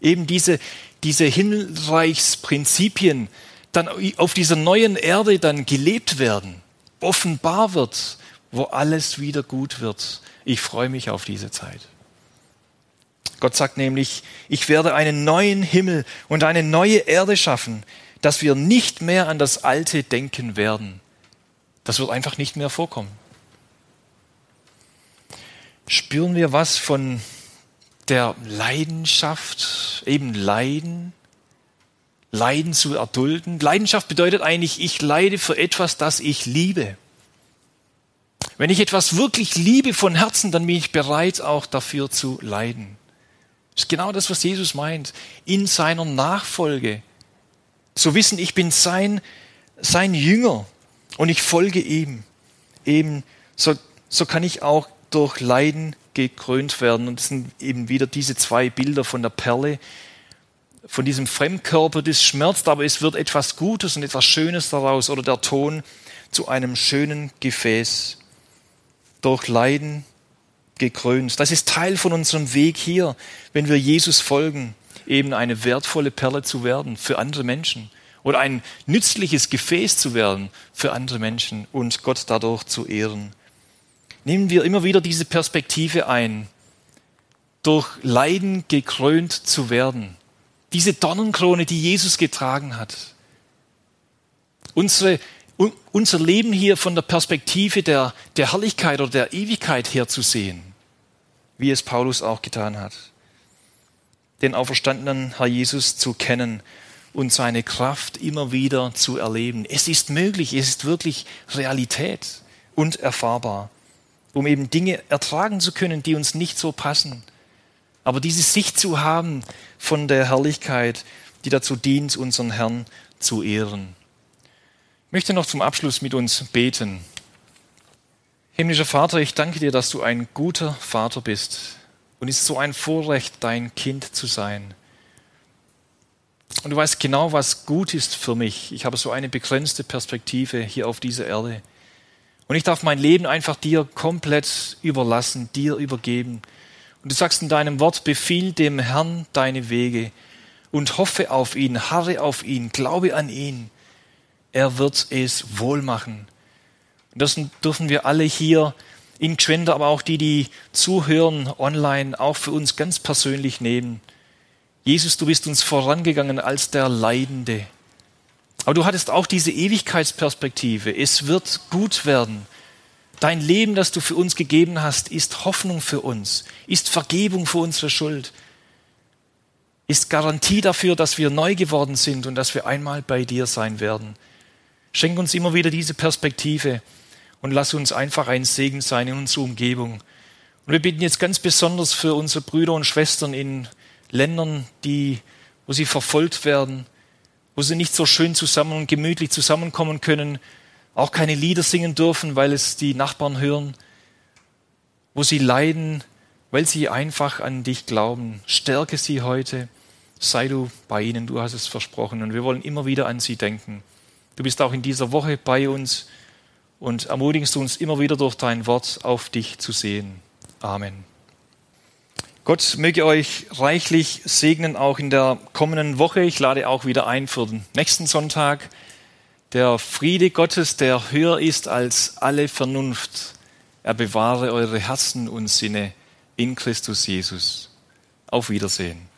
eben diese, diese Himmelreichsprinzipien dann auf dieser neuen Erde dann gelebt werden, offenbar wird, wo alles wieder gut wird. Ich freue mich auf diese Zeit. Gott sagt nämlich, ich werde einen neuen Himmel und eine neue Erde schaffen, dass wir nicht mehr an das Alte denken werden. Das wird einfach nicht mehr vorkommen. Spüren wir was von der Leidenschaft, eben Leiden, Leiden zu erdulden? Leidenschaft bedeutet eigentlich, ich leide für etwas, das ich liebe. Wenn ich etwas wirklich liebe von Herzen, dann bin ich bereit, auch dafür zu leiden. Das ist genau das, was Jesus meint. In seiner Nachfolge. Zu wissen, ich bin sein, sein Jünger und ich folge ihm. Eben, so, so kann ich auch durch Leiden gekrönt werden. Und es sind eben wieder diese zwei Bilder von der Perle, von diesem Fremdkörper, das schmerzt, aber es wird etwas Gutes und etwas Schönes daraus oder der Ton zu einem schönen Gefäß. Durch Leiden gekrönt. Das ist Teil von unserem Weg hier, wenn wir Jesus folgen, eben eine wertvolle Perle zu werden für andere Menschen oder ein nützliches Gefäß zu werden für andere Menschen und Gott dadurch zu ehren. Nehmen wir immer wieder diese Perspektive ein, durch Leiden gekrönt zu werden. Diese Dornenkrone, die Jesus getragen hat. Unsere unser Leben hier von der Perspektive der, der Herrlichkeit oder der Ewigkeit her zu sehen, wie es Paulus auch getan hat. Den auferstandenen Herr Jesus zu kennen und seine Kraft immer wieder zu erleben. Es ist möglich, es ist wirklich Realität und erfahrbar, um eben Dinge ertragen zu können, die uns nicht so passen. Aber diese Sicht zu haben von der Herrlichkeit, die dazu dient, unseren Herrn zu ehren. Ich möchte noch zum Abschluss mit uns beten. Himmlischer Vater, ich danke dir, dass du ein guter Vater bist. Und es ist so ein Vorrecht, dein Kind zu sein. Und du weißt genau, was gut ist für mich. Ich habe so eine begrenzte Perspektive hier auf dieser Erde. Und ich darf mein Leben einfach dir komplett überlassen, dir übergeben. Und du sagst in deinem Wort, befiehl dem Herrn deine Wege und hoffe auf ihn, harre auf ihn, glaube an ihn er wird es wohl machen. Und das dürfen wir alle hier in Gschwender, aber auch die, die zuhören online, auch für uns ganz persönlich nehmen. Jesus, du bist uns vorangegangen als der Leidende. Aber du hattest auch diese Ewigkeitsperspektive. Es wird gut werden. Dein Leben, das du für uns gegeben hast, ist Hoffnung für uns, ist Vergebung für unsere Schuld, ist Garantie dafür, dass wir neu geworden sind und dass wir einmal bei dir sein werden. Schenk uns immer wieder diese Perspektive und lass uns einfach ein Segen sein in unserer Umgebung. Und wir bitten jetzt ganz besonders für unsere Brüder und Schwestern in Ländern, die, wo sie verfolgt werden, wo sie nicht so schön zusammen und gemütlich zusammenkommen können, auch keine Lieder singen dürfen, weil es die Nachbarn hören, wo sie leiden, weil sie einfach an dich glauben. Stärke sie heute, sei du bei ihnen, du hast es versprochen. Und wir wollen immer wieder an sie denken. Du bist auch in dieser Woche bei uns und ermutigst uns immer wieder durch dein Wort auf dich zu sehen. Amen. Gott möge euch reichlich segnen, auch in der kommenden Woche. Ich lade auch wieder ein für den nächsten Sonntag. Der Friede Gottes, der höher ist als alle Vernunft, er bewahre eure Herzen und Sinne in Christus Jesus. Auf Wiedersehen.